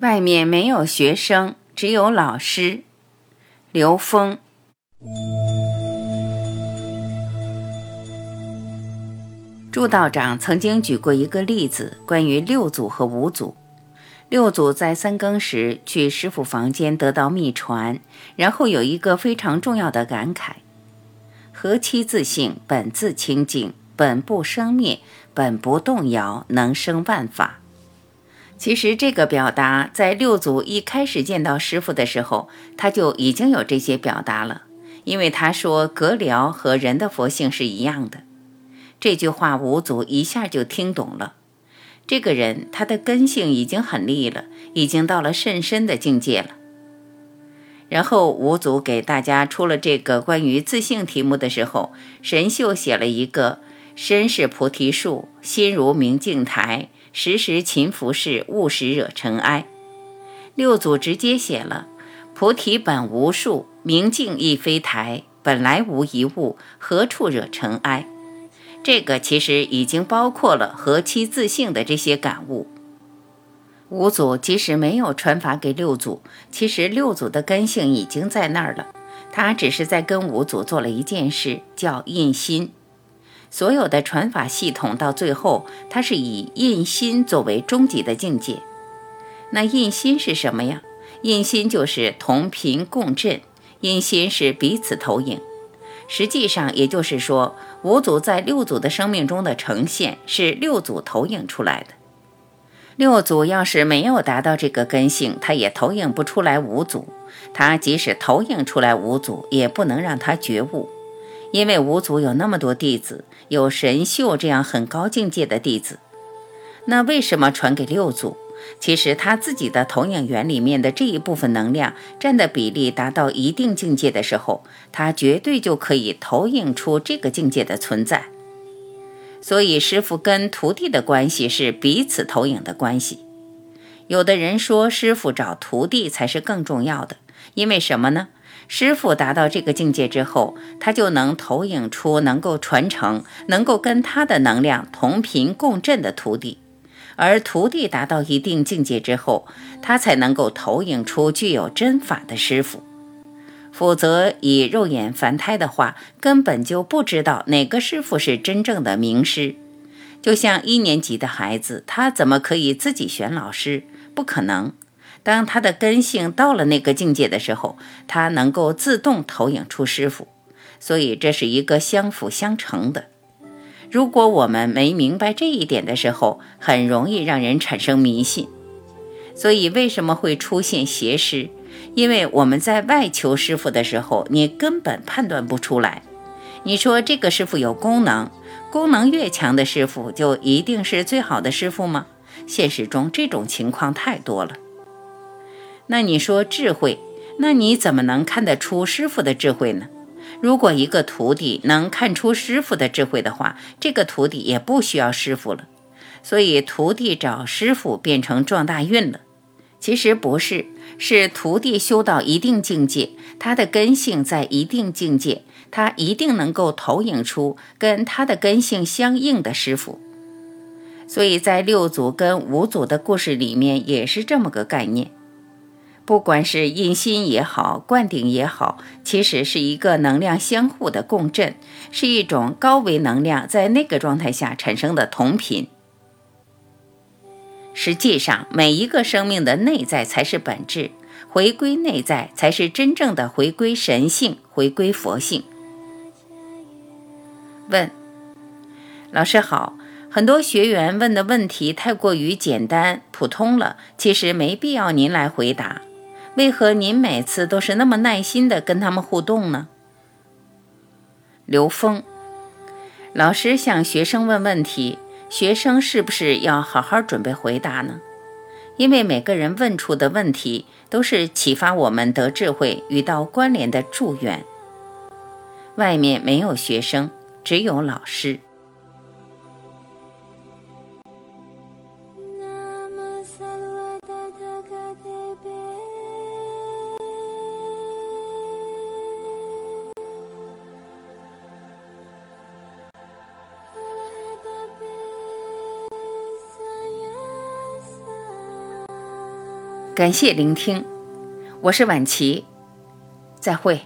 外面没有学生，只有老师。刘峰。朱道长曾经举过一个例子，关于六祖和五祖。六祖在三更时去师傅房间得到秘传，然后有一个非常重要的感慨：何其自性，本自清净，本不生灭，本不动摇，能生万法。其实这个表达在六祖一开始见到师傅的时候，他就已经有这些表达了。因为他说格辽和人的佛性是一样的，这句话五祖一下就听懂了。这个人他的根性已经很利了，已经到了甚深的境界了。然后五祖给大家出了这个关于自性题目的时候，神秀写了一个“身是菩提树，心如明镜台”。时时勤拂拭，勿使惹尘埃。六祖直接写了：“菩提本无树，明镜亦非台，本来无一物，何处惹尘埃？”这个其实已经包括了何其自性的这些感悟。五祖即使没有传法给六祖，其实六祖的根性已经在那儿了，他只是在跟五祖做了一件事，叫印心。所有的传法系统到最后，它是以印心作为终极的境界。那印心是什么呀？印心就是同频共振，印心是彼此投影。实际上，也就是说，五祖在六祖的生命中的呈现是六祖投影出来的。六祖要是没有达到这个根性，他也投影不出来五祖。他即使投影出来五祖，也不能让他觉悟。因为五祖有那么多弟子，有神秀这样很高境界的弟子，那为什么传给六祖？其实他自己的投影源里面的这一部分能量占的比例达到一定境界的时候，他绝对就可以投影出这个境界的存在。所以师傅跟徒弟的关系是彼此投影的关系。有的人说师傅找徒弟才是更重要的，因为什么呢？师傅达到这个境界之后，他就能投影出能够传承、能够跟他的能量同频共振的徒弟；而徒弟达到一定境界之后，他才能够投影出具有真法的师傅。否则，以肉眼凡胎的话，根本就不知道哪个师傅是真正的名师。就像一年级的孩子，他怎么可以自己选老师？不可能。当他的根性到了那个境界的时候，他能够自动投影出师傅，所以这是一个相辅相成的。如果我们没明白这一点的时候，很容易让人产生迷信。所以为什么会出现邪师？因为我们在外求师傅的时候，你根本判断不出来。你说这个师傅有功能，功能越强的师傅就一定是最好的师傅吗？现实中这种情况太多了。那你说智慧，那你怎么能看得出师傅的智慧呢？如果一个徒弟能看出师傅的智慧的话，这个徒弟也不需要师傅了。所以徒弟找师傅变成撞大运了。其实不是，是徒弟修到一定境界，他的根性在一定境界，他一定能够投影出跟他的根性相应的师傅。所以在六祖跟五祖的故事里面也是这么个概念。不管是印心也好，灌顶也好，其实是一个能量相互的共振，是一种高维能量在那个状态下产生的同频。实际上，每一个生命的内在才是本质，回归内在才是真正的回归神性，回归佛性。问：老师好，很多学员问的问题太过于简单普通了，其实没必要您来回答。为何您每次都是那么耐心的跟他们互动呢？刘峰，老师向学生问问题，学生是不是要好好准备回答呢？因为每个人问出的问题都是启发我们得智慧与道关联的祝愿。外面没有学生，只有老师。感谢聆听。我是婉琪再会。